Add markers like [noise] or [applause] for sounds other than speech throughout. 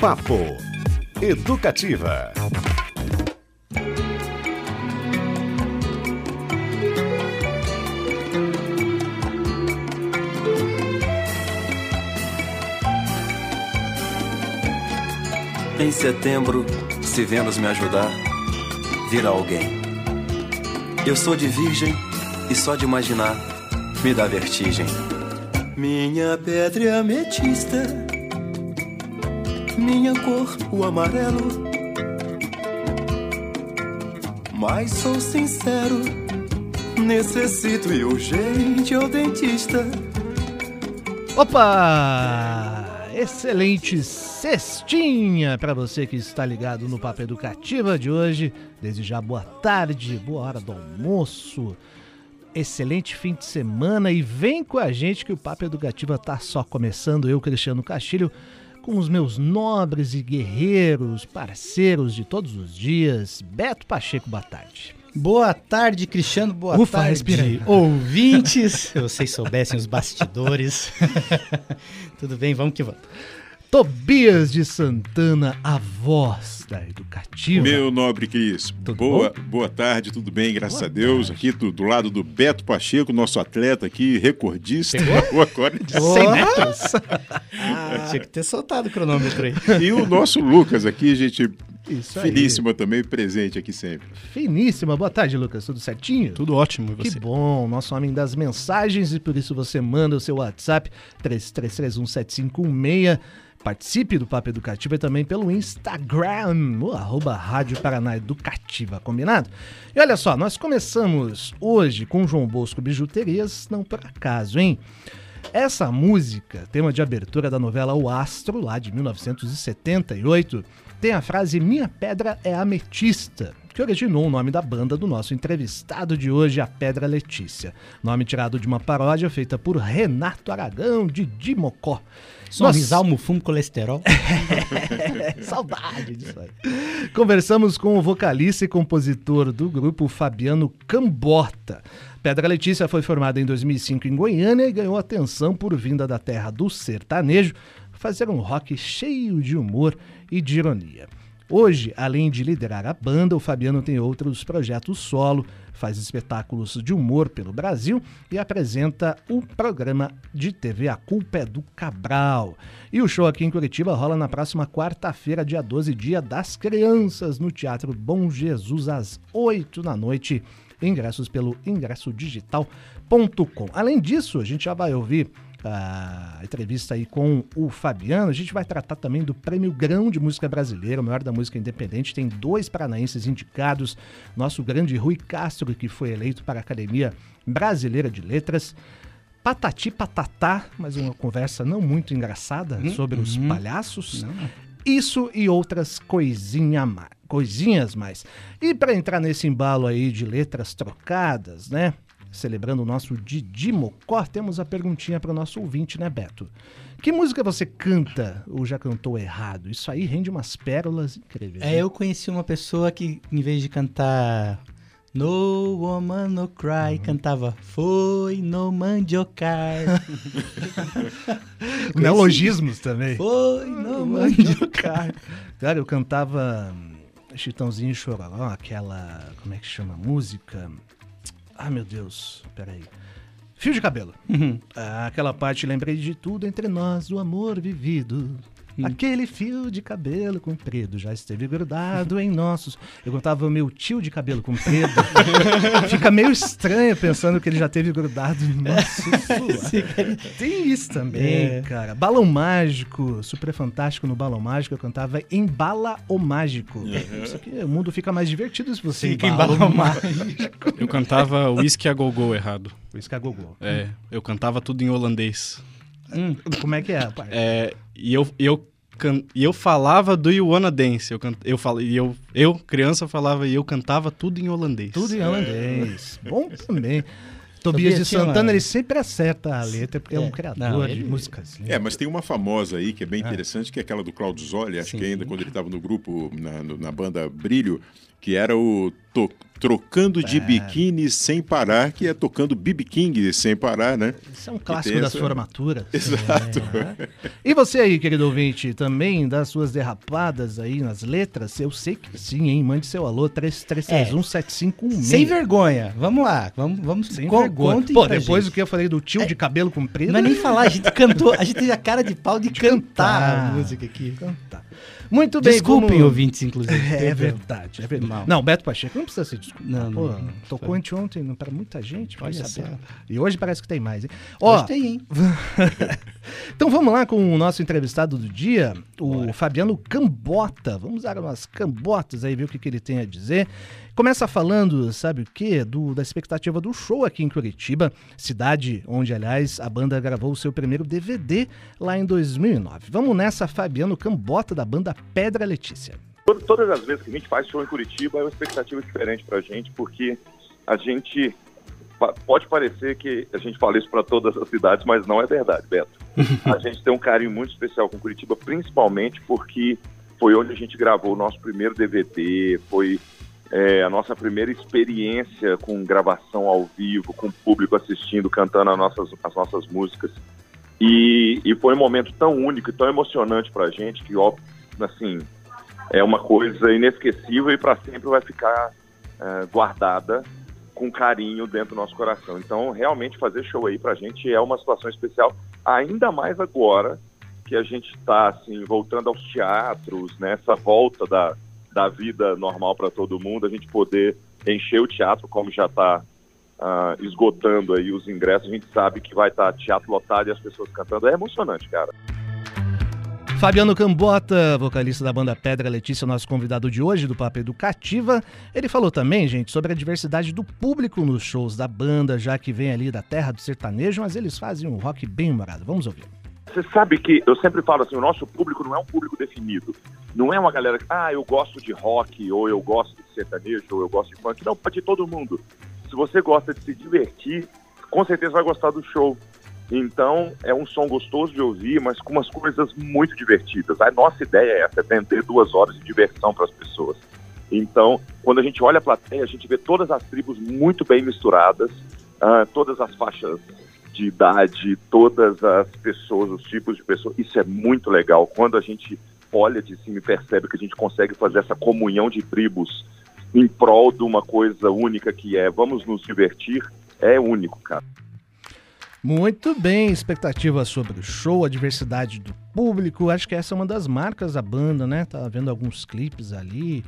Papo Educativa. Em setembro, se Vênus me ajudar, virá alguém. Eu sou de virgem e só de imaginar me dá vertigem. Minha pedra é ametista, minha cor o amarelo. Mas sou sincero, necessito e urgente ao dentista. Opa! Excelente cestinha para você que está ligado no Papo Educativa de hoje. Desde já, boa tarde, boa hora do almoço. Excelente fim de semana e vem com a gente que o Papo Educativa tá só começando. Eu, Cristiano Castilho, com os meus nobres e guerreiros, parceiros de todos os dias. Beto Pacheco, boa tarde. Boa tarde, Cristiano. Boa Ufa, tarde, respira aí. ouvintes. [laughs] Se vocês soubessem os bastidores. [laughs] Tudo bem, vamos que vamos. Tobias de Santana, a voz da educativa. Meu nobre Cris, Tudo boa, boa tarde, tudo bem, graças Boa a Deus. tarde. Aqui do, do lado do Beto Pacheco, nosso atleta aqui, recordista. Pegou? [laughs] Agora de 100 metros. Ah, tinha que ter soltado o cronômetro aí. E o nosso Lucas aqui, gente Isso aí. finíssima também, presente aqui sempre. Finíssima. Boa tarde, Lucas. Tudo certinho? Tudo ótimo, e Que você? bom, nosso homem das mensagens e por isso você manda o seu WhatsApp 33317516. Participe do Papo Educativo e também pelo Instagram, o arroba Rádio Paraná Educativa, combinado? E olha só, nós começamos hoje com João Bosco Bijuterias, não por acaso, hein? Essa música, tema de abertura da novela O Astro, lá de 1978, tem a frase Minha Pedra é Ametista, que originou o nome da banda do nosso entrevistado de hoje, a Pedra Letícia. Nome tirado de uma paródia feita por Renato Aragão, de Dimocó. Sorrisal, mufumo, colesterol. [laughs] Saudade disso aí. Conversamos com o vocalista e compositor do grupo, Fabiano Cambota. Pedra Letícia foi formada em 2005 em Goiânia e ganhou atenção por vinda da terra do sertanejo, fazer um rock cheio de humor e de ironia. Hoje, além de liderar a banda, o Fabiano tem outros projetos solo, faz espetáculos de humor pelo Brasil e apresenta o programa de TV A Culpa é do Cabral. E o show aqui em Curitiba rola na próxima quarta-feira, dia 12, dia das crianças, no Teatro Bom Jesus, às 8 da noite. Ingressos pelo ingressodigital.com. Além disso, a gente já vai ouvir a entrevista aí com o Fabiano. A gente vai tratar também do Prêmio Grão de Música Brasileira, o maior da música independente. Tem dois paranaenses indicados. Nosso grande Rui Castro, que foi eleito para a Academia Brasileira de Letras. Patati Patatá, mas uma conversa não muito engraçada sobre os palhaços. Isso e outras coisinha ma- coisinhas mais. E para entrar nesse embalo aí de letras trocadas, né? Celebrando o nosso Didi Mocó, temos a perguntinha para o nosso ouvinte, né, Beto? Que música você canta ou já cantou errado? Isso aí rende umas pérolas incríveis. É, né? eu conheci uma pessoa que, em vez de cantar No Woman No Cry, cantava Foi no Mandiocar. [laughs] Neologismos também. Foi no Mandiocar. Cara, eu cantava Chitãozinho e Chororó, aquela. Como é que chama a música? Ah, meu Deus, peraí. Fio de cabelo. Ah, aquela parte, lembrei de tudo entre nós, o amor vivido. Aquele fio de cabelo comprido já esteve grudado em nossos. Eu contava o meu tio de cabelo comprido. [laughs] Fica meio estranho pensando que ele já teve grudado no nosso suor. Tem isso também, É. cara. Balão Mágico, super fantástico no Balão Mágico. Eu cantava em Bala o Mágico. Isso aqui, o mundo fica mais divertido se você Fica embala embala o mágico. Eu cantava Whisky a Gogô errado. Que é gogô. É, eu cantava tudo em holandês. Como é que é, pai? É, e eu, e eu, can- e eu falava do You Wanna Dance. Eu, can- eu, fal- e eu, eu, criança, falava e eu cantava tudo em holandês. Tudo em holandês. Bom também. [laughs] Tobias de uma- Santana, ele sempre acerta a letra, porque é, um É, criador não, de ele- músicas. É, mas tem uma famosa aí que é bem interessante, que é aquela do Claudio Zoli, acho Sim. que ainda quando ele estava no grupo, na, na banda Brilho, que era o to- trocando de biquíni sem parar, que é tocando BB King sem parar, né? Isso é um clássico das essa- formaturas. [laughs] Exato. É. E você aí, querido ouvinte, também das suas derrapadas aí nas letras? Eu sei que sim, hein? Mande seu alô, 33317516. Sem vergonha. Vamos lá. Vamos, vamos Sem con- vergonha. Pô, depois gente. do que eu falei do tio de cabelo comprido. Não é nem falar, a gente cantou, a gente teve a cara de pau [laughs] de, cantar, cantar. a música aqui. Tá. Muito bem, Desculpem, como- ouvintes, inclusive. [laughs] É Perdão. verdade, é verdade. Mal. Não, Beto Pacheco não precisa ser desculpa. Não, Pô, não, não. tocou anteontem não, para muita gente, Olha saber. só. E hoje parece que tem mais, hein? Ó, Hoje tem, hein? [laughs] então vamos lá com o nosso entrevistado do dia, o Fabiano Cambota. Vamos dar umas cambotas aí, ver o que, que ele tem a dizer. Começa falando, sabe o quê? Do, da expectativa do show aqui em Curitiba, cidade onde, aliás, a banda gravou o seu primeiro DVD lá em 2009. Vamos nessa, Fabiano Cambota, da banda Pedra Letícia. Todas as vezes que a gente faz show em Curitiba é uma expectativa diferente pra gente, porque a gente pode parecer que a gente fala isso para todas as cidades, mas não é verdade, Beto. [laughs] A gente tem um carinho muito especial com Curitiba, principalmente porque foi onde a gente gravou o nosso primeiro DVD, foi é, a nossa primeira experiência com gravação ao vivo, com o público assistindo, cantando as nossas, as nossas músicas. E, e foi um momento tão único e tão emocionante pra gente que, ó, assim, é uma coisa inesquecível e para sempre vai ficar eh, guardada com carinho dentro do nosso coração. Então, realmente fazer show aí pra gente é uma situação especial, ainda mais agora que a gente está assim voltando aos teatros, nessa volta da, da vida normal para todo mundo, a gente poder encher o teatro como já está esgotando aí os ingressos, a gente sabe que vai estar teatro lotado e as pessoas cantando. É emocionante, cara. Fabiano Cambota, vocalista da banda Pedra Letícia, nosso convidado de hoje do Papo Educativa. Ele falou também, gente, sobre a diversidade do público nos shows da banda, já que vem ali da terra do sertanejo, mas eles fazem um rock bem humorado. Vamos ouvir. Você sabe que eu sempre falo assim, o nosso público não é um público definido. Não é uma galera que, ah, eu gosto de rock, ou eu gosto de sertanejo, ou eu gosto de funk. Não, pode todo mundo. Se você gosta de se divertir, com certeza vai gostar do show. Então, é um som gostoso de ouvir, mas com umas coisas muito divertidas. A nossa ideia é essa, é vender duas horas de diversão para as pessoas. Então, quando a gente olha a plateia, a gente vê todas as tribos muito bem misturadas, ah, todas as faixas de idade, todas as pessoas, os tipos de pessoas. Isso é muito legal. Quando a gente olha de cima e percebe que a gente consegue fazer essa comunhão de tribos em prol de uma coisa única que é vamos nos divertir, é único, cara. Muito bem, expectativa sobre o show, a diversidade do público. Acho que essa é uma das marcas da banda, né? Tava vendo alguns clipes ali.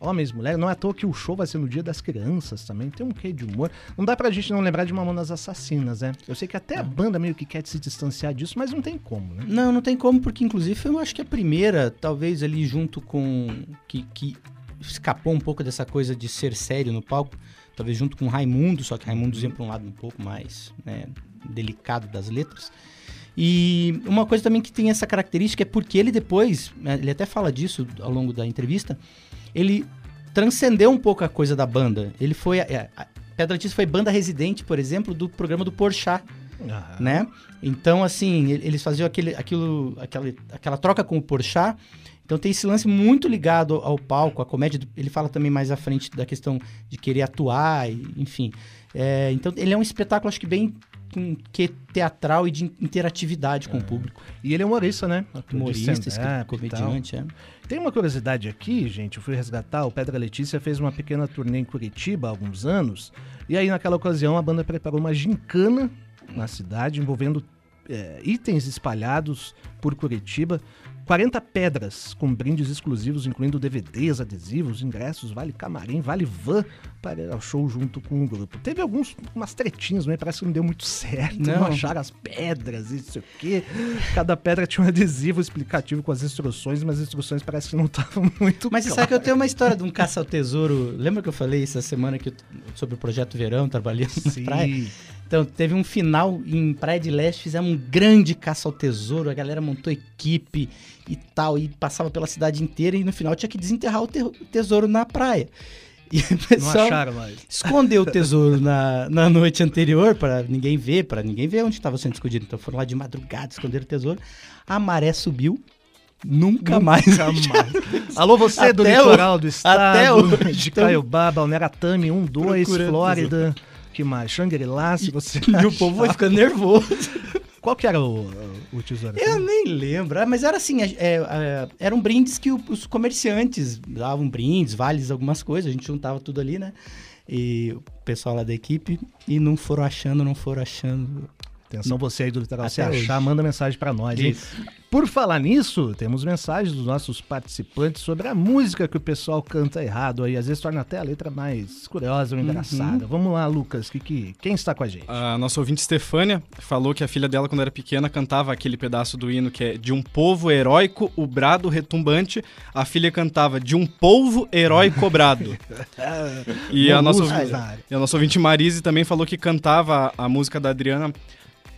Homens, mulheres, não é à toa que o show vai ser no Dia das Crianças também. Tem um quê de humor. Não dá pra gente não lembrar de Mamonas Assassinas, né? Eu sei que até a banda meio que quer se distanciar disso, mas não tem como, né? Não, não tem como, porque inclusive eu acho que a primeira, talvez ali junto com. que, que escapou um pouco dessa coisa de ser sério no palco, talvez junto com Raimundo, só que Raimundo ia para um lado um pouco mais né, delicado das letras. E uma coisa também que tem essa característica é porque ele depois, né, ele até fala disso ao longo da entrevista, ele transcendeu um pouco a coisa da banda. Ele foi. A, a Pedra foi banda residente, por exemplo, do programa do Porchat Ah, né? Então, assim, eles faziam aquele, aquilo, aquela, aquela troca com o Porchat. Então tem esse lance muito ligado ao palco, à comédia. Ele fala também mais à frente da questão de querer atuar, enfim. É, então ele é um espetáculo, acho que bem com que teatral e de interatividade com o público. E ele é humorista, né? Humorista, stand-up escri- e tal. comediante, é. Tem uma curiosidade aqui, gente. Eu fui resgatar. O Pedra Letícia fez uma pequena turnê em Curitiba há alguns anos. E aí, naquela ocasião, a banda preparou uma gincana na cidade envolvendo é, itens espalhados por Curitiba. 40 pedras com brindes exclusivos, incluindo DVDs, adesivos, ingressos, vale camarim, vale van para ir ao show junto com o grupo. Teve alguns, umas tretinhas, mas parece que não deu muito certo. Não, Não. acharam as pedras e não sei o quê. Cada pedra tinha um adesivo explicativo com as instruções, mas as instruções parece que não [laughs] estavam muito Mas você sabe que eu tenho uma história de um caça ao tesouro. Lembra que eu falei essa semana que sobre o projeto Verão, trabalhando na Sim. praia? Então, teve um final em Praia de Leste, fizemos um grande caça ao tesouro, a galera montou equipe e tal, e passava pela cidade inteira, e no final tinha que desenterrar o, te- o tesouro na praia. [laughs] E o Não pessoal acharam mais. escondeu o tesouro na, na noite anterior para ninguém ver, para ninguém ver onde estava sendo escondido. Então foram lá de madrugada, esconderam o tesouro. A maré subiu, Nunca mais. Nunca mais. [laughs] Alô, você do Até litoral o- do estado, até hoje, de então- Caiobá, Balnearatame, 1, 2, Procurando Flórida, que mais? Shangri-La, se você... [laughs] E o povo vai ficando nervoso. [laughs] Qual que era o, o tesouro? Eu nem lembro. Ah, Mas era assim, é, é, eram brindes que os comerciantes davam brindes, vales, algumas coisas. A gente juntava tudo ali, né? E o pessoal lá da equipe. E não foram achando, não foram achando. Atenção você aí do litoral, Até se achar, hoje. manda mensagem pra nós. hein? Por falar nisso, temos mensagens dos nossos participantes sobre a música que o pessoal canta errado aí. Às vezes torna até a letra mais curiosa ou engraçada. Vamos lá, Lucas, que, que, quem está com a gente? A nossa ouvinte Stefânia falou que a filha dela, quando era pequena, cantava aquele pedaço do hino que é de um povo heróico, o brado retumbante. A filha cantava de um polvo herói cobrado. [laughs] e, a nossa, ouvinte- e a nossa ouvinte Marise também falou que cantava a música da Adriana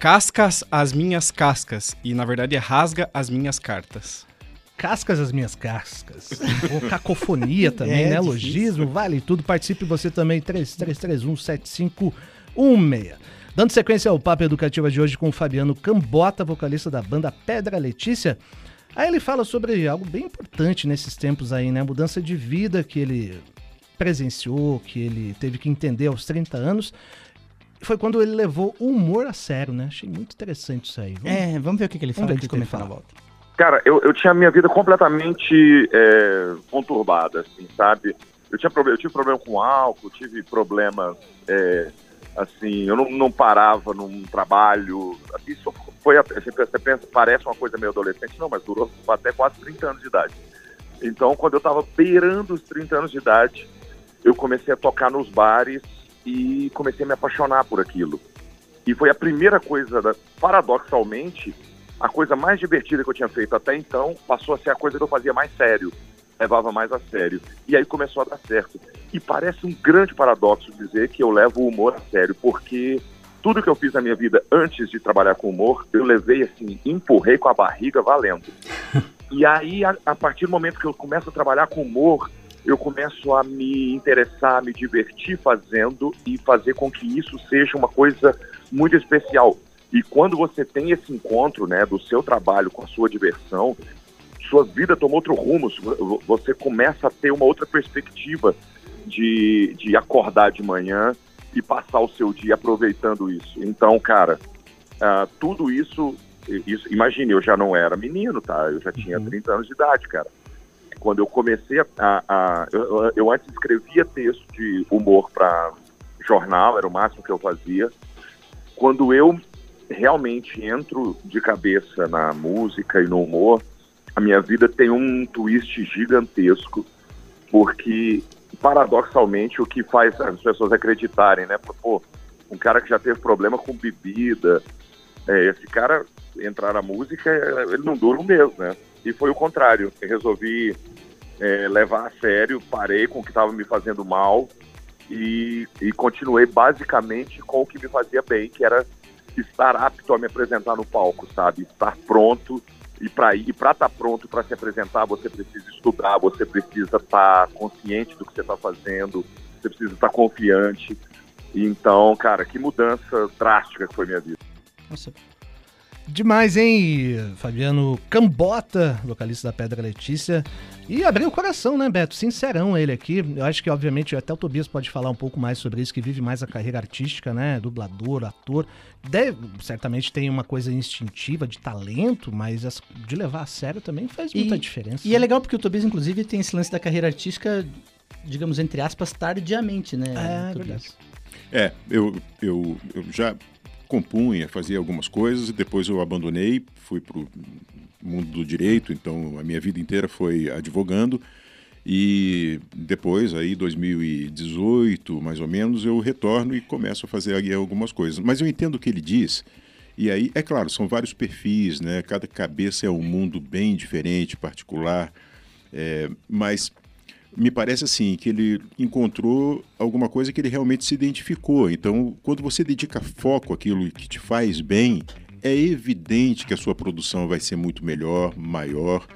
Cascas as minhas cascas. E na verdade é rasga as minhas cartas. Cascas as minhas cascas. Ou cacofonia [laughs] também, É, né? Logismo, vale tudo. Participe você também, 33317516. Dando sequência ao papo educativo de hoje com o Fabiano Cambota, vocalista da banda Pedra Letícia. Aí ele fala sobre algo bem importante nesses tempos aí, né? A mudança de vida que ele presenciou, que ele teve que entender aos 30 anos. Foi quando ele levou o humor a sério, né? Achei muito interessante isso aí. Vamos- É, vamos ver o que, que ele fala ele comentar na volta. Cara, eu, eu tinha a minha vida completamente é, conturbada, assim, sabe? Eu, tinha problema, eu tive problema com álcool, tive problemas, é, assim, eu não, não parava num trabalho. Isso foi, você pensa, parece uma coisa meio adolescente, não, mas durou até quase 30 anos de idade. Então, quando eu tava beirando os 30 anos de idade, eu comecei a tocar nos bares e comecei a me apaixonar por aquilo. E foi a primeira coisa, da- paradoxalmente, a coisa mais divertida que eu tinha feito até então passou a ser a coisa que eu fazia mais sério, levava mais a sério. E aí começou a dar certo. E parece um grande paradoxo dizer que eu levo o humor a sério, porque tudo que eu fiz na minha vida antes de trabalhar com humor, eu levei assim, empurrei com a barriga valendo. [laughs] E aí, a, a partir do momento que eu começo a trabalhar com humor, eu começo a me interessar, a me divertir fazendo e fazer com que isso seja uma coisa muito especial. E quando você tem esse encontro, né, do seu trabalho com a sua diversão, sua vida toma outro rumo, vo- você começa a ter uma outra perspectiva de, de acordar de manhã e passar o seu dia aproveitando isso. Então, cara, ah, tudo isso, isso, imagine, eu já não era menino, tá? Eu já tinha 30 anos de idade, cara. Quando eu comecei a. a- a- eu, eu antes escrevia texto de humor para jornal, era o máximo que eu fazia. Quando eu realmente entro de cabeça na música e no humor, a minha vida tem um twist gigantesco, porque paradoxalmente o que faz as pessoas acreditarem, né? Pô, um cara que já teve problema com bebida, é, esse cara entrar na música, ele não dura um mês, né? E foi o contrário. Eu resolvi é, levar a sério, parei com o que estava me fazendo mal e, e continuei basicamente com o que me fazia bem, que era estar apto a me apresentar no palco, sabe? Estar pronto e para ir, para estar pronto para se apresentar, você precisa estudar, você precisa estar consciente do que você está fazendo, você precisa estar confiante. Então, cara, que mudança drástica que foi minha vida. Nossa, Demais, hein, Fabiano Cambota, vocalista da Pedra Letícia. E abriu o coração, né, Beto? Sincerão ele aqui. Eu acho que, obviamente, até o Tobias pode falar um pouco mais sobre isso, que vive mais a carreira artística, né? Dublador, ator. Deve, certamente tem uma coisa instintiva, de talento, mas as- de levar a sério também faz muita diferença. E é legal porque o Tobias, inclusive, tem esse lance da carreira artística, digamos, entre aspas, tardiamente, né? É, Tobias? verdade. É, eu, eu, eu já compunha, fazia algumas coisas e depois eu abandonei, fui para o mundo do direito, então a minha vida inteira foi advogando e depois, aí 2018, mais ou menos, eu retorno e começo a fazer aí algumas coisas. Mas eu entendo o que ele diz e aí, é claro, são vários perfis, né? Cada cabeça é um mundo bem diferente, particular, é, mas me parece assim que ele encontrou alguma coisa que ele realmente se identificou. Então, quando você dedica foco àquilo que te faz bem, é evidente que a sua produção vai ser muito melhor, maior.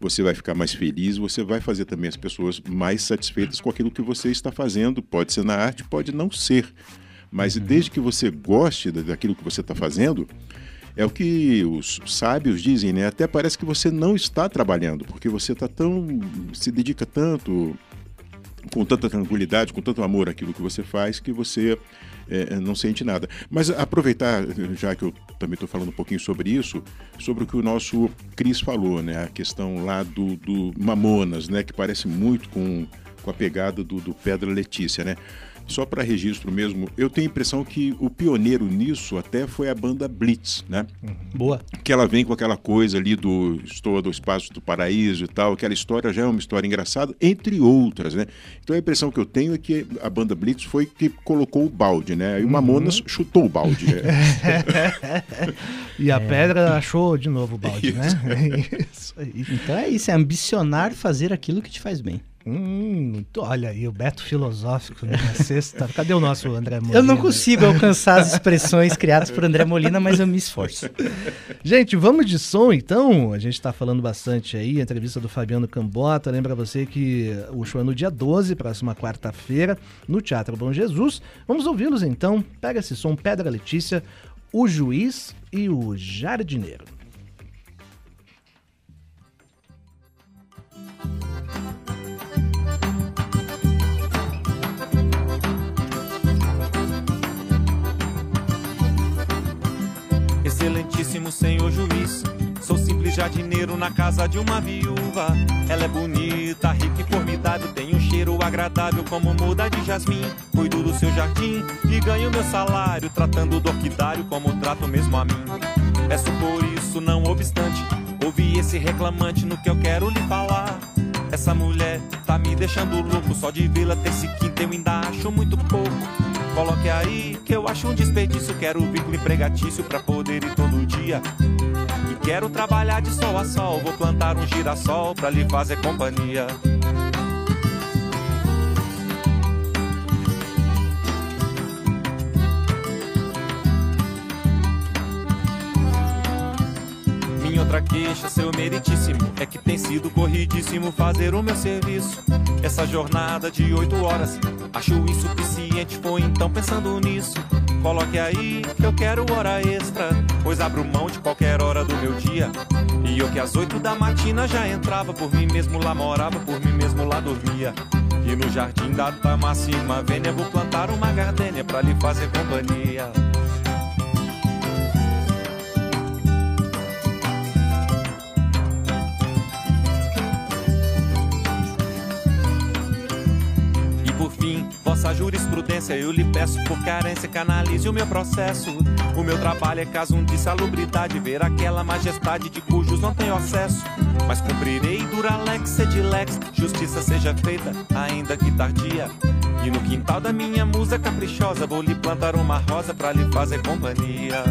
Você vai ficar mais feliz, você vai fazer também as pessoas mais satisfeitas com aquilo que você está fazendo. Pode ser na arte, pode não ser. Mas desde que você goste da- daquilo que você está fazendo, é o que os sábios dizem, né? Até parece que você não está trabalhando, porque você está tão. se dedica tanto, com tanta tranquilidade, com tanto amor àquilo que você faz, que você é, não sente nada. Mas aproveitar, já que eu também estou falando um pouquinho sobre isso, sobre o que o nosso Cris falou, né? A questão lá do, do Mamonas, né? Que parece muito com, com a pegada do, do Pedra Letícia, né? Só para registro mesmo, eu tenho a impressão que o pioneiro nisso até foi a banda Blitz, né? Boa. Que ela vem com aquela coisa ali do Estou do Espaço do Paraíso e tal, aquela história já é uma história engraçada, entre outras, né? Então a impressão que eu tenho é que a banda Blitz foi que colocou o balde, né? E o Mamonas uhum. chutou o balde. Né? [laughs] e a é. pedra achou de novo o balde, né? isso. né? [laughs] isso aí. Então é isso, é ambicionar fazer aquilo que te faz bem. Hum, olha aí, o Beto filosófico na sexta. Cadê o nosso André Molina? Eu não consigo alcançar as expressões criadas por André Molina, mas eu me esforço. Gente, vamos de som então. A gente está falando bastante aí, a entrevista do Fabiano Cambota. Lembra você que o show é no dia 12, próxima quarta-feira, no Teatro Bom Jesus. Vamos ouvi-los então. Pega esse som, Pedra Letícia, o Juiz e o Jardineiro. Excelentíssimo Senhor Juiz, sou simples jardineiro na casa de uma viúva. Ela é bonita, rica e formidável, tem um cheiro agradável como muda de jasmim. Cuido do seu jardim e ganho meu salário, tratando do orquidário como trato mesmo a mim. Peço por isso, não obstante, ouvi esse reclamante no que eu quero lhe falar. Essa mulher tá me deixando louco, só de vê-la ter esse quinto eu ainda acho muito pouco. Coloque aí que eu acho um desperdício. Quero vínculo empregatício pra poder ir todo dia. E quero trabalhar de sol a sol. Vou plantar um girassol pra lhe fazer companhia. Queixa, seu meritíssimo, é que tem sido corridíssimo fazer o meu serviço. Essa jornada de oito horas, acho insuficiente, foi então pensando nisso. Coloque aí que eu quero hora extra, pois abro mão de qualquer hora do meu dia. E eu que às oito da matina já entrava, por mim mesmo lá morava, por mim mesmo lá dormia. E no jardim da Tamacima Vênia vou plantar uma gardênia pra lhe fazer companhia. Vossa jurisprudência, eu lhe peço por carência, canalize o meu processo. O meu trabalho é caso de salubridade, ver aquela majestade de cujos não tenho acesso. Mas cumprirei duralex edilex, justiça seja feita, ainda que tardia. E no quintal da minha musa caprichosa, vou lhe plantar uma rosa pra lhe fazer companhia.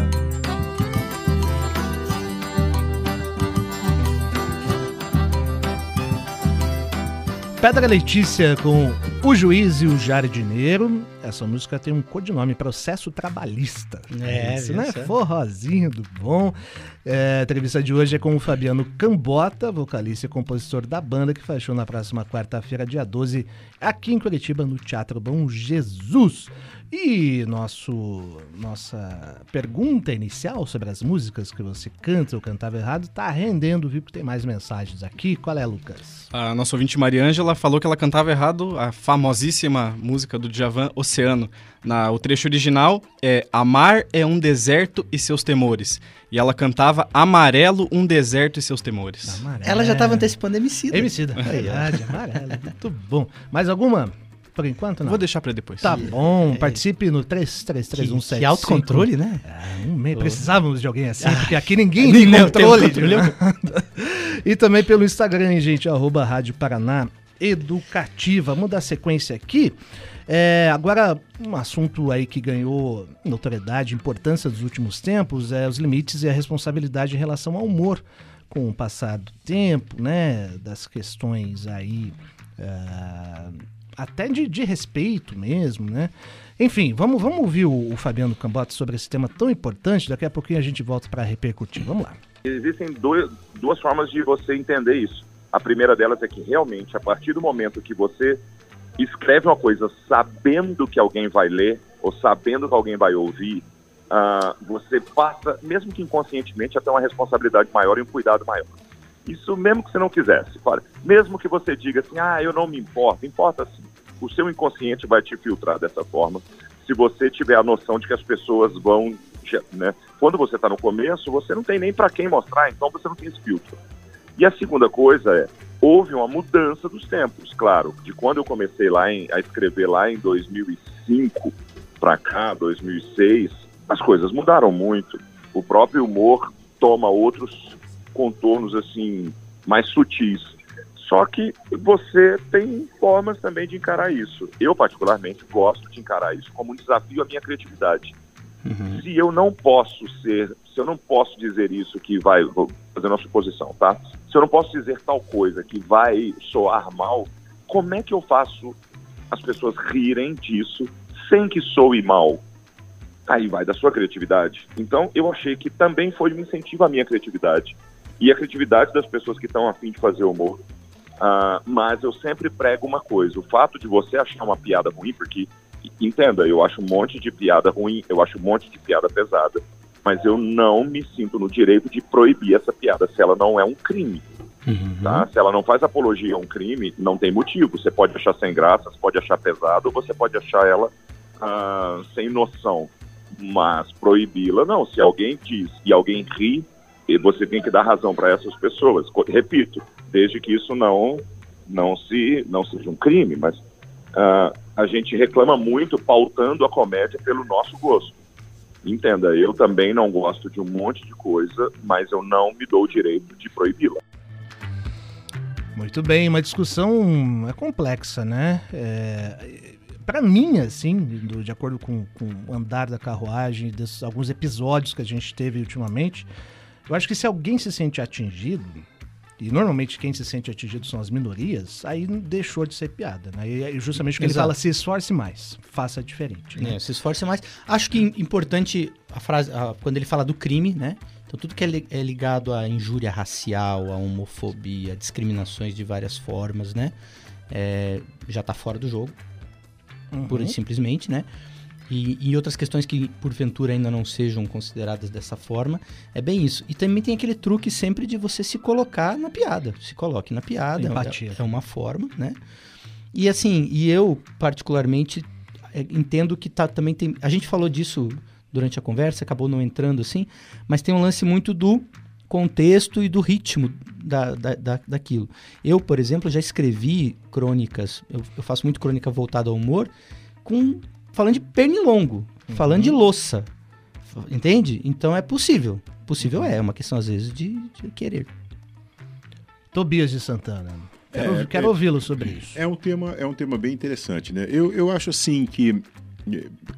Pedra Letícia com O Juiz e o Jardineiro. Essa música tem um codinome, Processo Trabalhista. É, isso, né? Forrozinho do bom. É, a entrevista de hoje é com o Fabiano Cambota, vocalista e compositor da banda, que fechou na próxima quarta-feira, dia 12, aqui em Curitiba, no Teatro Bom Jesus. E nosso, nossa pergunta inicial sobre as músicas que você canta ou cantava errado está rendendo, viu? Porque tem mais mensagens aqui. Qual é, Lucas? A nossa ouvinte Mariângela falou que ela cantava errado a famosíssima música do Djavan, Oceano. Na, o trecho original é Amar é um deserto e seus temores. E ela cantava Amarelo, um deserto e seus temores. Amarelo. Ela já estava antecipando Emicida. Emicida, verdade, amarelo. Muito bom. Mais alguma? Por enquanto, não? Vou deixar para depois. Tá bom, participe no 33317. Que autocontrole, né? Ah. Precisávamos de alguém assim, porque aqui [laughs] ninguém tem controle. [laughs] e também pelo Instagram, gente, arroba Rádio Paraná Educativa. Vamos dar sequência aqui. É, agora, um assunto aí que ganhou notoriedade, importância dos últimos tempos, é os limites e a responsabilidade em relação ao humor com o passar do tempo, né? Das questões aí. Uh, até de, de respeito mesmo, né? Enfim, vamos, vamos ouvir o, o Fabiano Cambota sobre esse tema tão importante. Daqui a pouquinho a gente volta para repercutir. Vamos lá. Existem dois, duas formas de você entender isso. A primeira delas é que realmente, a partir do momento que você escreve uma coisa sabendo que alguém vai ler ou sabendo que alguém vai ouvir, ah, você passa, mesmo que inconscientemente, a ter uma responsabilidade maior e um cuidado maior. Isso mesmo que você não quisesse. Fala, mesmo que você diga assim, ah, eu não me importo, importa sim. O seu inconsciente vai te filtrar dessa forma. Se você tiver a noção de que as pessoas vão, né? Quando você está no começo, você não tem nem para quem mostrar, então você não tem esse filtro. E a segunda coisa é, houve uma mudança dos tempos, claro. De quando eu comecei lá em, a escrever lá em 2005 para cá, 2006, as coisas mudaram muito. O próprio humor toma outros contornos assim mais sutis. Só que você tem formas também de encarar isso. Eu particularmente gosto de encarar isso como um desafio à minha criatividade. Uhum. Se eu não posso ser, se eu não posso dizer isso que vai, vou fazer uma suposição, tá? Se eu não posso dizer tal coisa que vai soar mal, como é que eu faço as pessoas rirem disso sem que soe mal? Aí vai da sua criatividade. Então, eu achei que também foi um incentivo à minha criatividade e a criatividade das pessoas que estão afim de fazer humor. Uh, mas eu sempre prego uma coisa: o fato de você achar uma piada ruim, porque, entenda, eu acho um monte de piada ruim, eu acho um monte de piada pesada, mas eu não me sinto no direito de proibir essa piada se ela não é um crime. Uhum. Tá? Se ela não faz apologia a um crime, não tem motivo. Você pode achar sem graça, você pode achar pesado, você pode achar ela uh, sem noção mas proibi-la não. Se alguém diz e alguém ri, você tem que dar razão para essas pessoas. Repito, desde que isso não não se não seja um crime, mas uh, a gente reclama muito pautando a comédia pelo nosso gosto. Entenda, eu também não gosto de um monte de coisa, mas eu não me dou o direito de proibi-la. Muito bem, uma discussão é complexa, né? É, para mim, assim, do, de acordo com, com o andar da carruagem, desses alguns episódios que a gente teve ultimamente, eu acho que se alguém se sente atingido, e normalmente quem se sente atingido são as minorias, aí deixou de ser piada, né? E justamente o que ele fala, se esforce mais, faça diferente. Né? É, se esforce mais. Acho que importante a frase, a, quando ele fala do crime, né? Então tudo que é, é ligado à injúria racial, à homofobia, a discriminações de várias formas, né? É, já está fora do jogo uhum. pura e simplesmente, né? E, e, outras questões que porventura ainda não sejam consideradas dessa forma, é bem isso. E também tem aquele truque sempre de você se colocar na piada. Se coloque na piada, é, é, uma forma, né? E assim, e eu particularmente é, entendo que tá, também tem. A gente falou disso durante a conversa, acabou não entrando assim, mas tem um lance muito do contexto e do ritmo da, da, da, daquilo. Eu, por exemplo, já escrevi crônicas, eu, eu, faço muito crônica voltada ao humor, com falando de pernilongo, uhum. falando de louça, entende? Então é possível. Possível é, é uma questão às vezes de, de querer. Tobias de Santana. Quero, é, quero é, ouvi-lo sobre isso. É um tema, é um tema bem interessante, né? Eu, eu acho assim que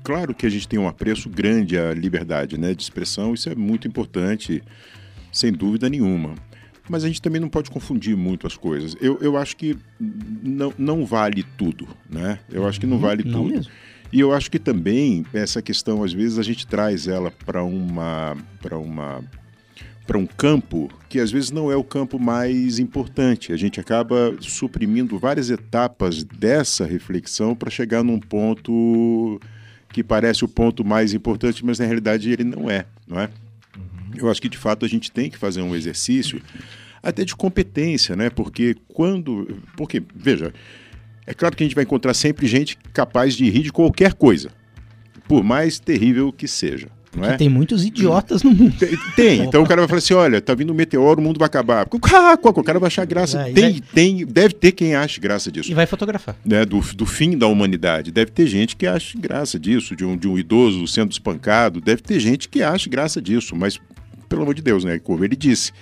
claro que a gente tem um apreço grande à liberdade, né, de expressão. Isso é muito importante sem dúvida nenhuma. Mas a gente também não pode confundir muito as coisas. Eu, eu acho que não, não vale tudo, né? Eu acho que não uhum. vale não tudo. Mesmo. E eu acho que também essa questão, às vezes, a gente traz ela para uma. para uma para um campo que às vezes não é o campo mais importante. A gente acaba suprimindo várias etapas dessa reflexão para chegar num ponto que parece o ponto mais importante, mas na realidade ele não é, não é? Eu acho que de fato a gente tem que fazer um exercício até de competência, né? Porque quando. Porque, veja, é claro que a gente vai encontrar sempre gente capaz de rir de qualquer coisa, por mais terrível que seja. É? tem muitos idiotas no mundo. Tem, tem, então o cara vai falar assim: olha, tá vindo um meteoro, o mundo vai acabar. O cara vai achar graça. É, tem, vai... tem, deve ter quem ache graça disso. E vai fotografar. Né, do, do fim da humanidade. Deve ter gente que ache graça disso, de um, de um idoso sendo espancado. Deve ter gente que ache graça disso, mas pelo amor de Deus, né? Como ele disse.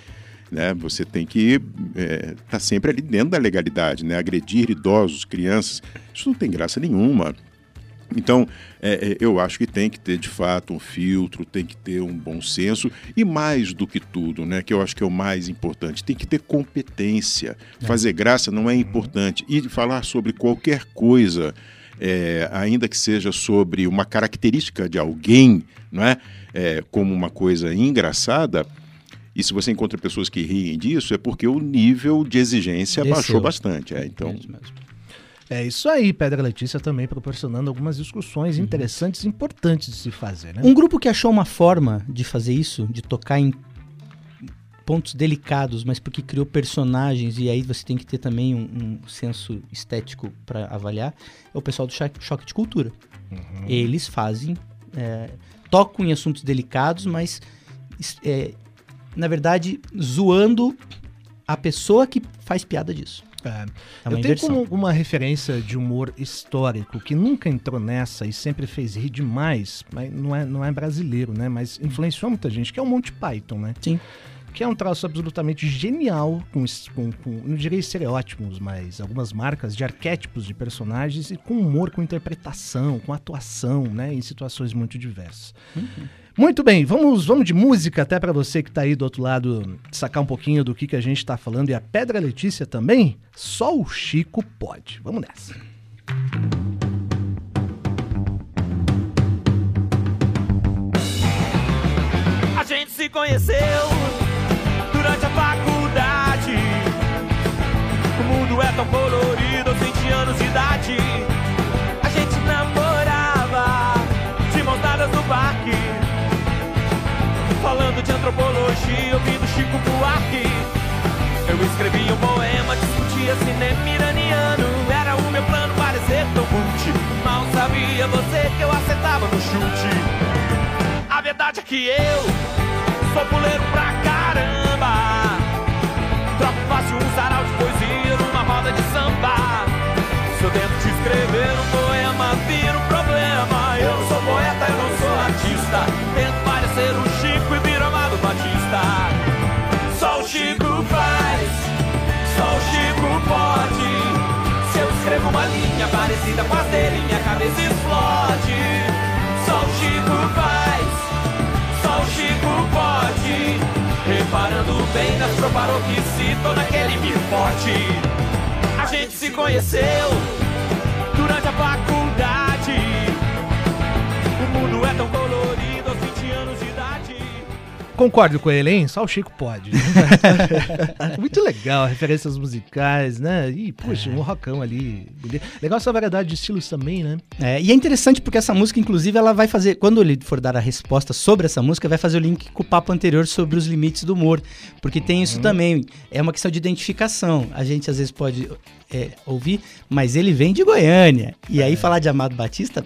Né? Você tem que estar é, tá sempre ali dentro da legalidade, né? Agredir idosos, crianças, isso não tem graça nenhuma. Então, é, é, eu acho que tem que ter de fato um filtro, tem que ter um bom senso e mais do que tudo, né, que eu acho que é o mais importante, tem que ter competência. É. Fazer graça não é importante e falar sobre qualquer coisa, é, ainda que seja sobre uma característica de alguém, não é? é, como uma coisa engraçada, e se você encontra pessoas que riem disso, é porque o nível de exigência Desceu. baixou bastante. É, então... É isso aí, Pedra Letícia também proporcionando algumas discussões interessantes e importantes de se fazer, né? Um grupo que achou uma forma de fazer isso, de tocar em pontos delicados, mas porque criou personagens e aí você tem que ter também um, um senso estético para avaliar, é o pessoal do Cho- Choque de Cultura. Eles fazem, é, tocam em assuntos delicados, mas é, na verdade zoando a pessoa que faz piada disso. É. É Eu tenho inversão. como uma referência de humor histórico que nunca entrou nessa e sempre fez rir demais, mas não é, não é brasileiro, né? Mas influenciou muita gente, que é o Monty Python, né? Sim. Que é um traço absolutamente genial, com, com, com não diria estereótipos, mas algumas marcas de arquétipos de personagens e com humor, com interpretação, com atuação, né? Em situações muito diversas. Muito bem, vamos, vamos de música até para você que tá aí do outro lado sacar um pouquinho do que, que a gente tá falando. E a Pedra Letícia também? Só o Chico pode. Vamos nessa. A gente se conheceu É tão colorido, aos 20 anos de idade. A gente namorava de mãos dadas no parque. Falando de antropologia, ouvindo Chico Buarque. Eu escrevia um poema, discutia cinema iraniano. Era o meu plano parecer tão cult. Mal sabia você que eu acertava no chute. A verdade é que eu sou puleiro pra caramba. Troco fácil um sarau de poesia escrever um poema, vira um problema. Eu não sou poeta, eu não sou artista. Tento parecer um Chico e viro amado Batista. Só o Chico faz, só o Chico pode. Se eu escrevo uma linha parecida com as dele, minha cabeça explode. Só o Chico faz, só o Chico pode. Reparando bem nas ou naquele me forte. A gente se conheceu a faculdade. O mundo é tão colorido Concordo com ele, hein? Só o Chico pode. [laughs] Muito legal, referências musicais, né? E, puxa, um rockão ali. Legal essa variedade de estilos também, né? É, e é interessante porque essa música, inclusive, ela vai fazer. Quando ele for dar a resposta sobre essa música, vai fazer o link com o papo anterior sobre os limites do humor. Porque tem isso também. É uma questão de identificação. A gente às vezes pode é, ouvir, mas ele vem de Goiânia. E aí falar de Amado Batista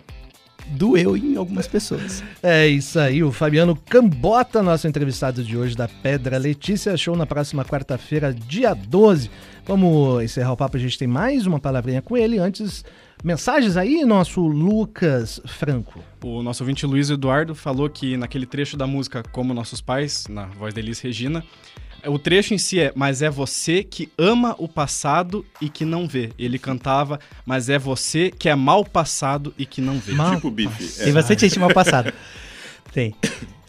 doeu em algumas pessoas. É isso aí, o Fabiano Cambota, nosso entrevistado de hoje da Pedra Letícia, show na próxima quarta-feira, dia 12. Vamos encerrar o papo, a gente tem mais uma palavrinha com ele. Antes, mensagens aí, nosso Lucas Franco. O nosso ouvinte Luiz Eduardo falou que naquele trecho da música Como Nossos Pais, na voz da Elis Regina, o trecho em si é Mas é você que ama o passado e que não vê. Ele cantava Mas é você que é mal passado e que não vê. Mal tipo bife. Tem É. bastante gente mal passada. [laughs] Tem.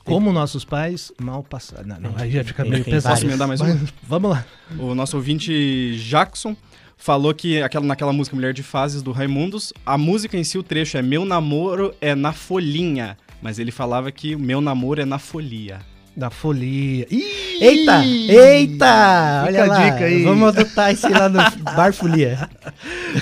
Como nossos pais mal passaram. Não, não, aí já fica Tem- meio tem pesado. Posso emendar mais? Mas, Vamos lá. O nosso ouvinte Jackson falou que aquela, naquela música Mulher de Fases do Raimundos, a música em si, o trecho é Meu namoro é na folhinha. Mas ele falava que o meu namoro é na folia. Da folia. Ih! Eita! Eita! Fica Olha a lá. dica aí. Vamos adotar esse lá no [laughs] Bar Folia.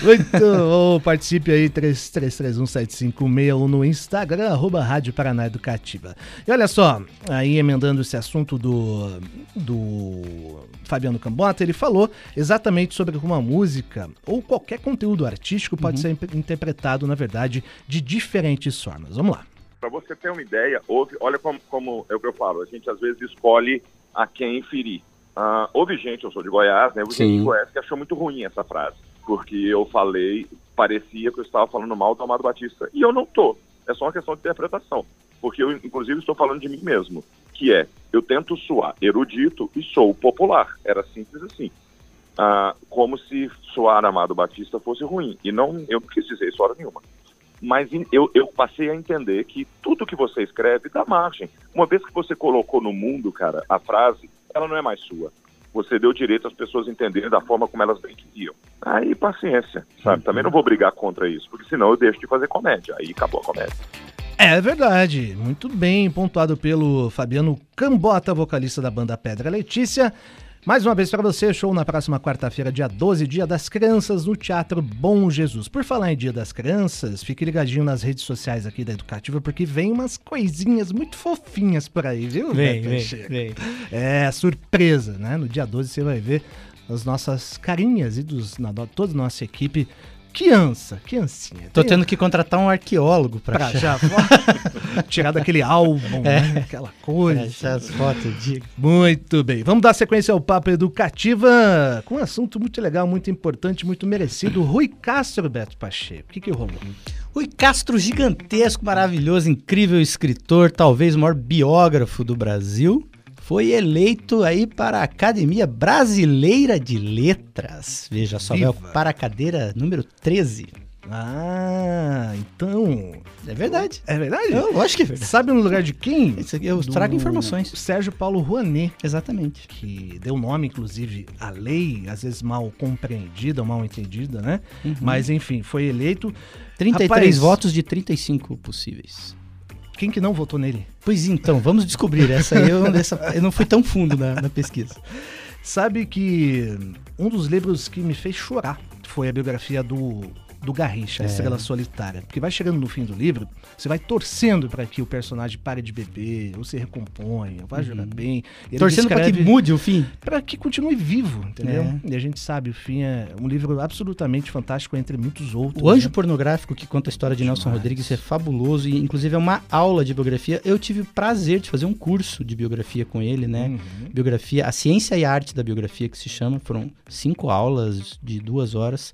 Muito bom. Participe aí, 33317561 no Instagram, arroba Rádio Paraná Educativa. E olha só, aí emendando esse assunto do, do Fabiano Cambota, ele falou exatamente sobre como a música ou qualquer conteúdo artístico pode ser imp- interpretado, na verdade, de diferentes formas. Vamos lá. Para você ter uma ideia, houve, olha como, como é o que eu falo, a gente às vezes escolhe a quem ferir. Ah, houve gente, eu sou de Goiás, né? Houve gente Sim. de Goiás que achou muito ruim essa frase, porque eu falei, parecia que eu estava falando mal do Amado Batista. E eu não tô. É só uma questão de interpretação. Porque eu, inclusive, estou falando de mim mesmo, que é, eu tento soar erudito e sou popular. Era simples assim. Ah, como se soar Amado Batista fosse ruim. E não, eu não quis dizer isso hora nenhuma mas eu, eu passei a entender que tudo que você escreve dá margem. Uma vez que você colocou no mundo, cara, a frase, ela não é mais sua. Você deu direito às pessoas entenderem da forma como elas bem queriam. Aí, paciência, sabe? Também não vou brigar contra isso, porque senão eu deixo de fazer comédia. Aí acabou a comédia. É verdade, muito bem pontuado pelo Fabiano Cambota, vocalista da banda Pedra Letícia. Mais uma vez para você, show na próxima quarta-feira, dia 12, Dia das Crianças, no Teatro Bom Jesus. Por falar em Dia das Crianças, fique ligadinho nas redes sociais aqui da Educativa, porque vem umas coisinhas muito fofinhas por aí, viu? Vem, Beto vem, vem. É, surpresa, né? No dia 12 você vai ver as nossas carinhas e dos, na, toda a nossa equipe. Criança, criancinha. Tô tendo que contratar um arqueólogo pra, pra achar, já [laughs] tirar daquele álbum, né? Aquela coisa. achar as fotos de... Muito bem. Vamos dar sequência ao Papo Educativa com um assunto muito legal, muito importante, muito merecido. Rui Castro, Beto Pacheco. O que, que rolou? Rui Castro, gigantesco, maravilhoso, incrível escritor, talvez o maior biógrafo do Brasil, foi eleito aí para a Academia Brasileira de Letras. Veja só, Viva. ocupar a cadeira número 13. Ah, então. É verdade. É verdade? Eu acho que é verdade. Sabe no lugar de quem? Eu Do trago informações. Sérgio Paulo Rouanet, Exatamente. que deu nome, inclusive, à lei, às vezes mal compreendida ou mal entendida, né? Uhum. Mas, enfim, foi eleito. 33 Rapaz, votos de 35 possíveis. Quem que não votou nele? Pois então, vamos descobrir. Essa eu, essa- eu não fui tão fundo na, na pesquisa. Sabe que um dos livros que me fez chorar foi a biografia do, do Garrincha, a É. Estrela Solitária. Porque vai chegando no fim do livro, você vai torcendo para que o personagem pare de beber, ou se recomponha, ou vá jogar bem. Uhum. Torcendo para que mude o fim. para que continue vivo, entendeu? É. E a gente sabe, o fim é um livro absolutamente fantástico entre muitos outros. O Anjo né? Pornográfico, que conta a história de Nelson. Rodrigues, é fabuloso e, inclusive, é uma aula de biografia. Eu tive o prazer de fazer um curso de biografia com ele, né? Uhum. Biografia, a ciência e a arte da biografia, que se chama. Foram cinco aulas de duas horas,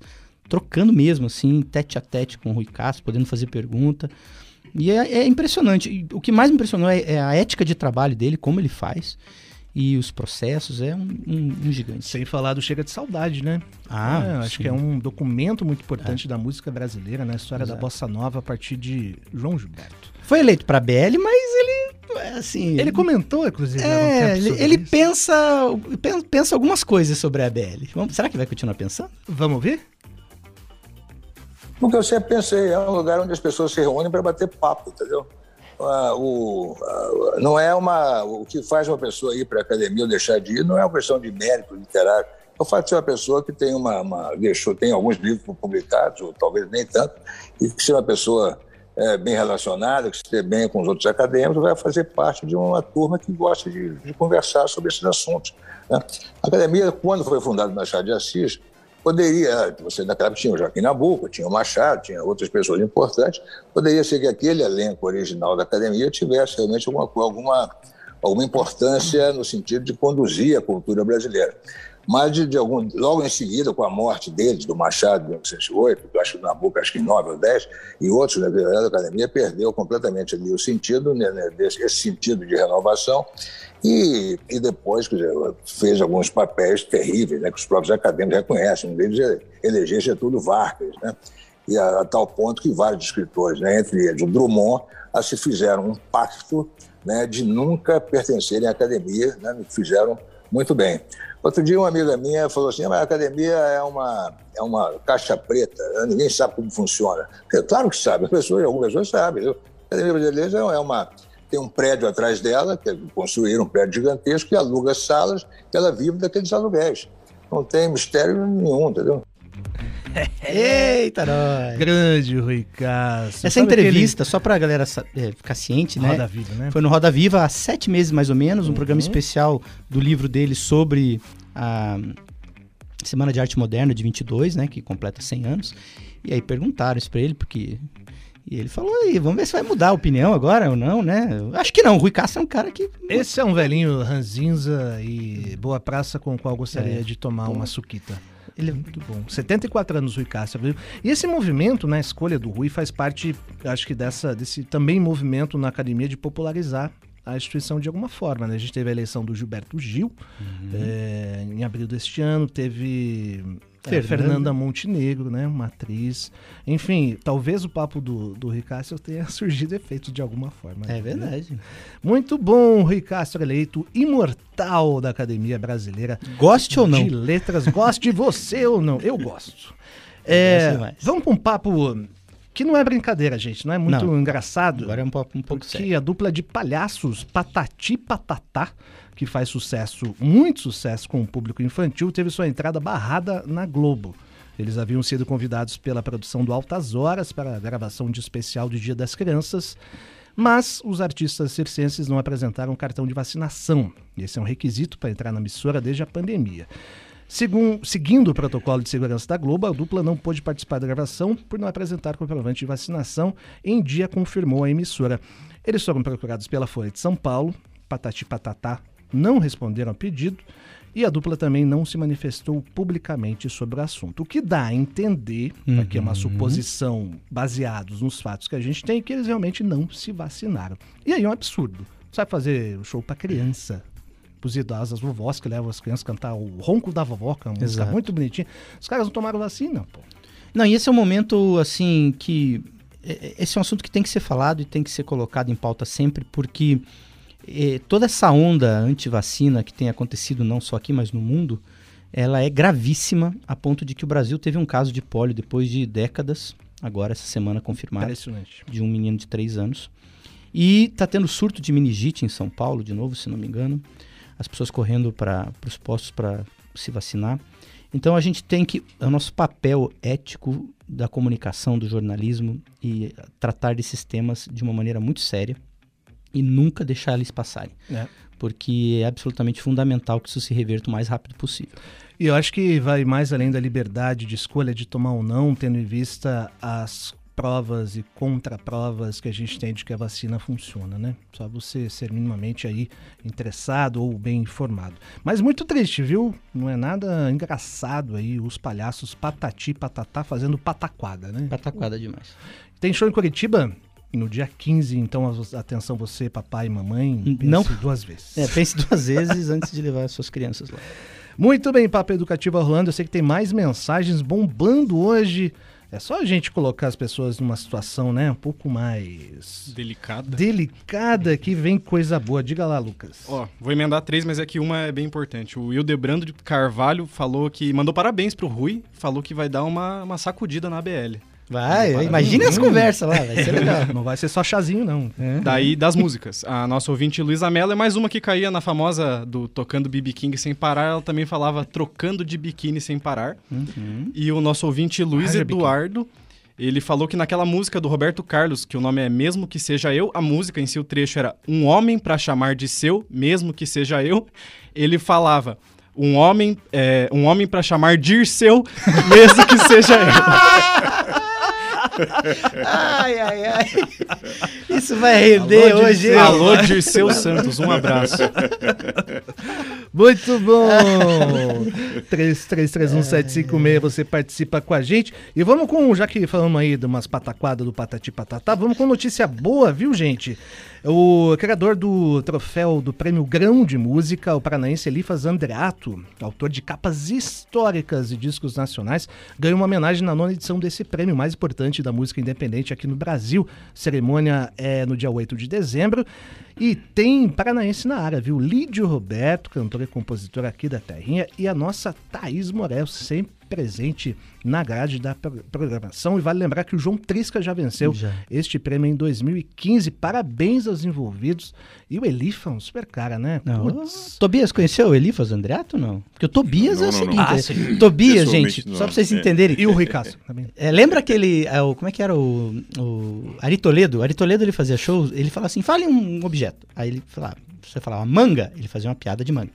trocando mesmo, assim, tete a tete com o Rui Castro, podendo fazer pergunta. E é, é impressionante. E o que mais me impressionou é, é a ética de trabalho dele, como ele faz. E os processos, é um, um- um gigante. Sem falar do Chega de Saudade, né? Ah, É, acho que é um documento muito importante da música brasileira, né? A história da Exato. bossa nova a partir de João Gilberto. Foi eleito para BL, mas ele, é, assim... Ele comentou, inclusive, um É, ele, ele pensa, pen- pensa algumas coisas sobre a BL. Vamos- será que vai continuar pensando? Vamos ouvir? Porque eu sempre pensei, é um lugar onde as pessoas se reúnem para bater papo, entendeu? Ah, o, ah, não é uma, o que faz uma pessoa ir para a academia ou deixar de ir não é uma questão de mérito literário. É o fato de ser uma pessoa que tem, uma, uma- deixou, tem alguns livros publicados, ou talvez nem tanto, e que ser uma pessoa eh, bem relacionada, que esteja bem com os outros acadêmicos, vai fazer parte de uma turma que gosta de, de conversar sobre esses assuntos. né? A academia, quando foi fundada na Machado de Assis, poderia, você naquela época tinha o Joaquim Nabuco, tinha o Machado, tinha outras pessoas importantes, poderia ser que aquele elenco original da academia tivesse realmente alguma, alguma, alguma importância no sentido de conduzir a cultura brasileira. Mas, de, de algum, logo em seguida, com a morte deles, do Machado, em 1908, eu acho que o Nabuco, acho que em 9 ou 10, e outros da da academia, perdeu completamente ali o sentido, né, né, esse sentido de renovação, e, e depois dizer, fez alguns papéis terríveis, né, que os próprios acadêmicos reconhecem. Um deles é eleger Getúlio Vargas, né, e a, a tal ponto que vários escritores, né, entre eles o Drummond, a se fizeram um pacto né, de nunca pertencerem à academia, né, fizeram muito bem. Outro dia, uma amiga minha falou assim: "Ah, a academia é uma, é uma caixa preta, né, ninguém sabe como funciona. Eu, claro que sabe, as pessoas, algumas pessoas sabem. A Academia Brasileira é uma, tem um prédio atrás dela, que é construíram um prédio gigantesco, que aluga salas, que ela vive daqueles aluguéis. Não tem mistério nenhum, entendeu? [laughs] Eita, nós! Grande Rui Castro. Essa Sabe entrevista, só pra galera é, ficar ciente, aquele né? Roda Vida, né? Foi no Roda Viva há sete meses mais ou menos, um Uhum. programa especial do livro dele sobre a Semana de Arte Moderna de 22, né? Que completa 100 anos. E aí perguntaram isso pra ele, porque. E ele falou aí, vamos ver se vai mudar a opinião agora ou não, né? Acho que não, o Rui Castro é um cara que. Esse é um velhinho ranzinza e boa praça com o qual gostaria É. de tomar uma suquita. Ele Muito bom. 74 anos, Rui Castro. viu? E esse movimento, na escolha do Rui, faz parte, acho que, dessa, desse também movimento na academia de popularizar a instituição de alguma forma. Né? A gente teve a eleição do Gilberto Gil é, em abril deste ano, teve é, Fernanda. Fernanda Montenegro, né? uma atriz. Enfim, talvez o papo do, do Rui Castro tenha [laughs] surgido efeito de alguma forma. É né? verdade. Muito bom, Rui Castro eleito imortal da Academia Brasileira Goste ou não? de Letras. Goste de você ou não? Eu gosto. É, vamos para um papo que não é brincadeira, gente. Não é muito Não. engraçado. Agora é um pouco, um pouco porque sério. a dupla de palhaços Patati Patatá, que faz sucesso, muito sucesso com o público infantil, teve sua entrada barrada na Globo. Eles haviam sido convidados pela produção do Altas Horas para a gravação de especial do Dia das Crianças, mas os artistas circenses não apresentaram cartão de vacinação. Esse é um requisito para entrar na emissora desde a pandemia. Segun, seguindo o protocolo de segurança da Globo, a dupla não pôde participar da gravação por não apresentar comprovante de vacinação. Em dia, confirmou a emissora. Eles foram procurados pela Folha de São Paulo, Patati Patatá não responderam ao pedido e a dupla também não se manifestou publicamente sobre o assunto. O que dá a entender, uhum. aqui é uma suposição baseados nos fatos que a gente tem, que eles realmente não se vacinaram. E aí é um absurdo. Sabe fazer show para criança, os idosos, as vovós que levam as crianças a cantar o ronco da vovó, que é uma música muito bonitinha. Os caras não tomaram vacina, pô. Não, e esse é um momento, assim, que. É, é, esse é um assunto que tem que ser falado e tem que ser colocado em pauta sempre, porque eh, toda essa onda anti-vacina que tem acontecido não só aqui, mas no mundo, ela é gravíssima a ponto de que o Brasil teve um caso de pólio depois de décadas, agora essa semana confirmado, de um menino de 3 anos. E está tendo surto de meningite em São Paulo, de novo, se não me engano as pessoas correndo para os postos para se vacinar. Então a gente tem que. É o nosso papel ético da comunicação, do jornalismo e tratar desses temas de uma maneira muito séria e nunca deixar eles passarem. É. Porque é absolutamente fundamental que isso se reverta o mais rápido possível. E eu acho que vai mais além da liberdade de escolha de tomar ou não, tendo em vista as provas e contraprovas que a gente tem de que a vacina funciona, né? Só você ser minimamente aí interessado ou bem informado. Mas muito triste, viu? Não é nada engraçado aí os palhaços patati patatá fazendo pataquada, né? Pataquada demais. Tem show em Curitiba? No dia 15, então, atenção você, papai e mamãe, pense Não. duas vezes. É, pense [laughs] duas vezes antes de levar as suas crianças lá. Muito bem, Papo Educativo Orlando. Eu sei que tem mais mensagens bombando hoje é só a gente colocar as pessoas numa situação, né, um pouco mais delicada. Delicada que vem coisa boa. Diga lá, Lucas. Ó, vou emendar três, mas é que uma é bem importante. O Hildebrando de Carvalho falou que mandou parabéns pro Rui, falou que vai dar uma, uma sacudida na ABL. Vai, imagine as conversas lá, vai ser [laughs] legal. Não vai ser só chazinho, não. É. Daí, das músicas. A nossa ouvinte Luísa Mello é mais uma que caía na famosa do Tocando BB King Sem Parar. Ela também falava Trocando de Biquíni Sem Parar. Uhum. E o nosso ouvinte Luiz ah, Eduardo, ele falou que naquela música do Roberto Carlos, que o nome é Mesmo Que Seja Eu, a música em si, o trecho era Um homem para chamar de seu, mesmo que seja eu. Ele falava um homem, é, um homem para chamar de seu, mesmo que seja eu. [laughs] ai, ai, ai. Isso vai render Alô, hoje. Dirceu. Alô, Dirceu Santos, um abraço. Muito bom. 33317566, você participa com a gente. E vamos com, já que falamos aí de umas pataquadas do Patati Patatá, vamos com notícia boa, viu, gente? O criador do troféu do Prêmio Grão de Música, o paranaense Elifas Andreato, autor de capas históricas e discos nacionais, ganhou uma homenagem na nona edição desse prêmio mais importante da música independente aqui no Brasil. Cerimônia é no dia 8 de dezembro. E tem paranaense na área, viu? Lídio Roberto, cantor e compositor aqui da Terrinha, e a nossa Thaís Morel, sempre presente na grade da programação. E vale lembrar que o João Trisca já venceu já. este prêmio em 2015. Parabéns aos envolvidos. E o Elifas, um super cara, né? Não. Tobias conheceu o Elifas Andreato não? Porque o Tobias não, é o seguinte. Ah, Tobias, gente, não. só pra vocês é. entenderem. E o Ricardo também. É, lembra aquele. É, o, como é que era o, o Ari Toledo? Ari Toledo ele fazia shows, ele falava assim: fale um objeto. Aí ele falava, você falava manga, ele fazia uma piada de manga.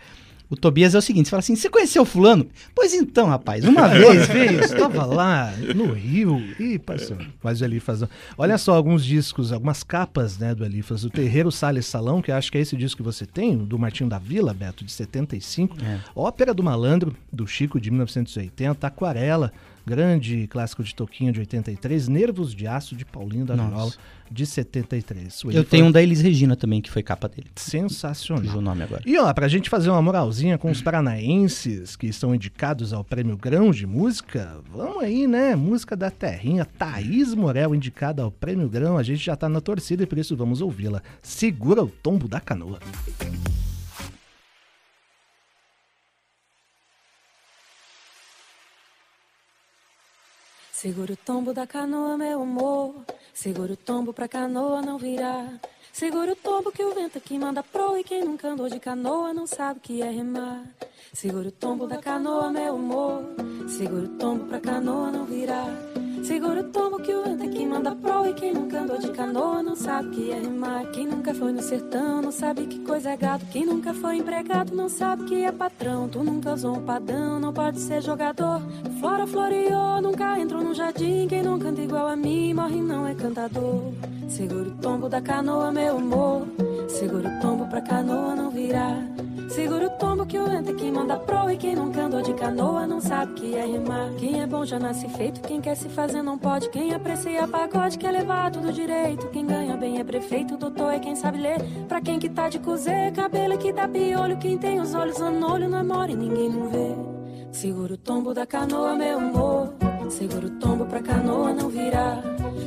O Tobias é o seguinte: você fala assim, você conheceu Fulano? Pois então, rapaz, uma [laughs] vez, veio, estava lá no Rio e passou. Mas o Elifas. Olha só alguns discos, algumas capas né, do Elifas. O Terreiro Salles Salão, que acho que é esse disco que você tem, do Martinho da Vila, Beto, de 75. É. Ópera do Malandro, do Chico, de 1980. Aquarela grande clássico de Toquinho de 83, Nervos de Aço de Paulinho da Viola de 73. Eu tenho um da Elis Regina também, que foi capa dele. Sensacional. o nome agora. E ó, pra gente fazer uma moralzinha com os paranaenses que estão indicados ao Prêmio Grão de Música, vamos aí, né? Música da Terrinha, Thaís Morel indicada ao Prêmio Grão, a gente já tá na torcida e por isso vamos ouvi-la. Segura o tombo da canoa. Segura o tombo da canoa, meu amor. Segura o tombo pra canoa não virar. Segura o tombo que o vento aqui manda pro e quem nunca andou de canoa não sabe o que é remar. Segura o tombo da canoa, meu amor. Segura o tombo pra canoa não virar. Segura o tombo que o vento aqui manda pro e quem nunca andou de canoa não sabe que é remar. Quem nunca foi no sertão não sabe que coisa é gado. Quem nunca foi empregado não sabe que é patrão. Tu nunca usou um padrão, não pode ser jogador. Flora floreou, nunca entrou no jardim. Quem não canta igual a mim morre não é cantador. Segura o tombo da canoa, meu amor. Segura o tombo pra canoa não virar. Segura o tombo que o vento aqui manda pro e quem nunca andou de canoa não sabe que é rimar. Quem é bom já nasce feito, quem quer se fazer não pode. Quem aprecia pagode quer levar tudo direito. Quem ganha bem é prefeito, doutor é quem sabe ler. Pra quem que tá de cozê, cabelo é que dá piolho. Quem tem os olhos no olho não é mole, ninguém não vê. Segura o tombo da canoa, meu amor. Segura o tombo pra canoa não virar.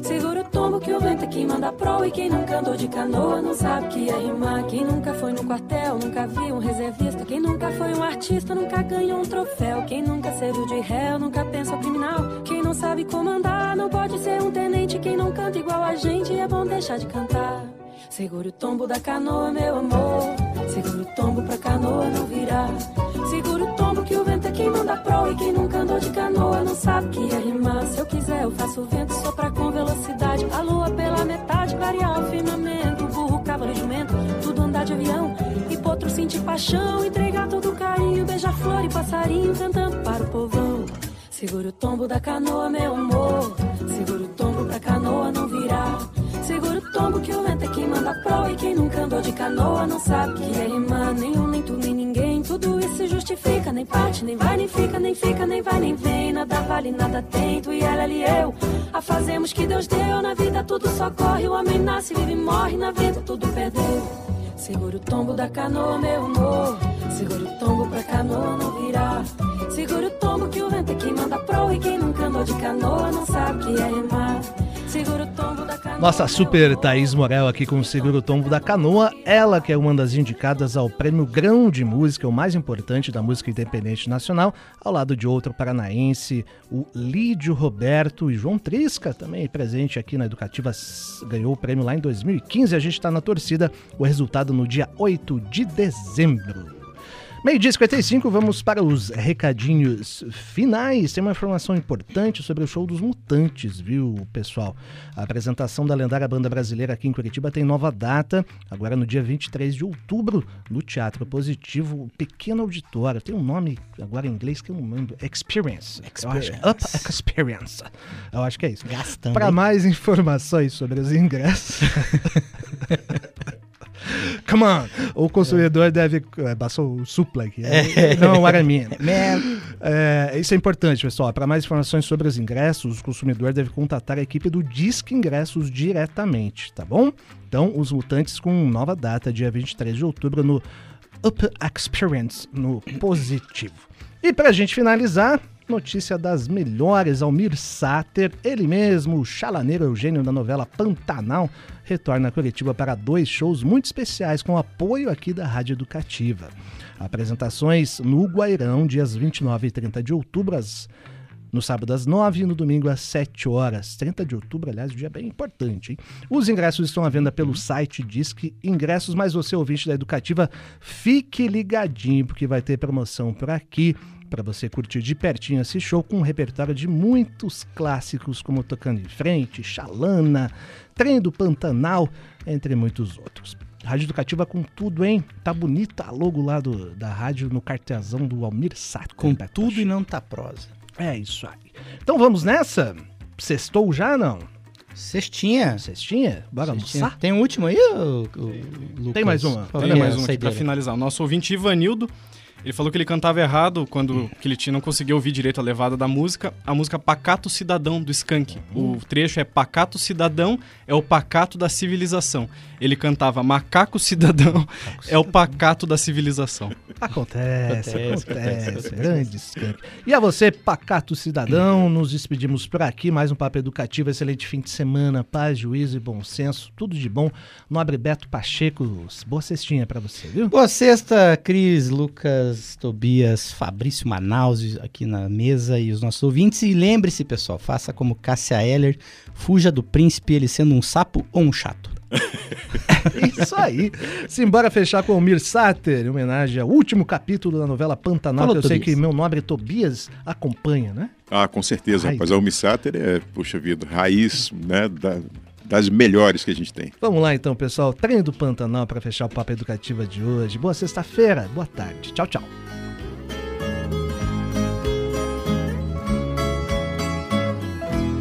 Segura o tombo que o vento aqui manda pro e quem nunca andou de canoa não sabe que é rimar. Quem nunca foi no quartel, nunca viu um reservista. Quem nunca foi um artista, nunca ganhou um troféu. Quem nunca serviu de réu, nunca pensou criminal. Quem não sabe comandar, não pode ser um tenente. Quem não canta igual a gente, é bom deixar de cantar. Segura o tombo da canoa, meu amor. Segura o tombo pra canoa não virar. Segura o tombo que o vento é quem manda pro. E quem nunca andou de canoa não sabe que é rimar. Se eu quiser, eu faço o vento soprar com velocidade. A lua pela metade, variar o firmamento. Burro, cavalo e jumento, tudo andar de avião. E potro sentir paixão, entregar todo carinho. Beija-flor e passarinho cantando para o povão. Segura o tombo da canoa, meu amor. Segura o tombo pra canoa não virar. Segura o tombo que o vento é quem manda pro E quem nunca andou de canoa não sabe que é rimar Nem um, nem tu, nem ninguém Justifica Nem parte, nem vai, nem fica, nem fica, nem vai, nem vem. Nada vale, nada tem, e ela, ali eu. A fazemos que Deus deu Na vida tudo só corre. O homem nasce, vive e morre Na vida tudo perdeu. Segura o tombo da canoa, meu amor. Segura o tombo pra canoa não virar. Segura o tombo que o vento é quem manda pro E quem nunca andou de canoa não sabe que é remar Segura o tombo da canoa Nossa super Thaís Morel aqui com o Seguro Tombo da Canoa. Ela que é uma das indicadas ao Prêmio Grão de Música, o mais importante da música independente nacional, ao lado de outro paranaense, o Lídio Roberto e João Trisca, também presente aqui na Educativa, ganhou o prêmio lá em 2015. A gente está na torcida, o resultado no dia 8 de dezembro. Meio-dia 55, vamos para os recadinhos finais. Tem uma informação importante sobre o show dos Mutantes, viu, pessoal? A apresentação da lendária banda brasileira aqui em Curitiba tem nova data, agora no dia 23 de outubro, no Teatro Positivo, Pequeno Auditório. Tem um nome agora em inglês que eu não lembro. Experience. Experience. Eu acho, Up Experience. Eu acho que é isso. Gastando. Para mais informações sobre os ingressos. [laughs] Come on! O consumidor deve. É, passou o supla aqui. É. Não, o Aramina. É, isso é importante, pessoal. Para mais informações sobre os ingressos, o consumidor deve contatar a equipe do Disque Ingressos diretamente, tá bom? Então, os mutantes com nova data, dia 23 de outubro, no Up Experience, no Positivo. E pra gente finalizar, notícia das melhores, Almir Sater, ele mesmo, o chalaneiro Eugênio da novela Pantanal, retorna a Curitiba para dois shows muito especiais com apoio aqui da Rádio Educativa. Apresentações no Guairão, dias 29 e 30 de outubro, às no sábado às 9 e no domingo às 7 horas. 30 de outubro, aliás, um dia bem importante. Hein? Os ingressos estão à venda pelo site Disque Ingressos, mas você, ouvinte da Educativa, fique ligadinho, porque vai ter promoção por aqui para você curtir de pertinho esse show com um repertório de muitos clássicos, como Tocando em Frente, Xalana, Trem do Pantanal, entre muitos outros. Rádio Educativa com tudo, hein? Tá bonita a logo lá do, da rádio no cartazão do Almir Sato. Com tudo e não tá prosa. É isso aí. Então vamos nessa? Sextou já, não? Cestinha. Cestinha? Bora Cestinha. almoçar? Tem um último aí, o, Lucas? Tem mais uma? É mais a um aqui pra finalizar. O nosso ouvinte Ivanildo, ele falou que ele cantava errado quando que ele tinha, não conseguia ouvir direito a levada da música. A música Pacato Cidadão, do Skank. O trecho é Pacato Cidadão, é o pacato da civilização. Ele cantava Macaco Cidadão, [laughs] é o pacato da civilização. Acontece, Acontece, acontece. acontece, acontece. Grande skunk. E a você, Pacato Cidadão, nos despedimos por aqui. Mais um papo educativo, excelente fim de semana, paz, juízo e bom senso. Tudo de bom. Nobre Beto Pacheco, boa cestinha pra você, viu? Boa sexta, Cris, Lucas, Lucas, Tobias, Fabrício Manaus aqui na mesa e os nossos ouvintes. E lembre-se, pessoal, faça como Cássia Eller, fuja do príncipe, ele sendo um sapo ou um chato. [laughs] Isso aí. Simbora fechar com o Mir Sater, em homenagem ao último capítulo da novela Pantanal, Falou, que eu sei Tobias. que meu nobre Tobias acompanha, né? Ah, com certeza, Ai. rapaz. A Umissater é, puxa vida, raiz né, da- das melhores que a gente tem. Vamos lá então, pessoal. Treino do Pantanal para fechar o papo educativa de hoje. Boa sexta-feira, boa tarde. Tchau, tchau.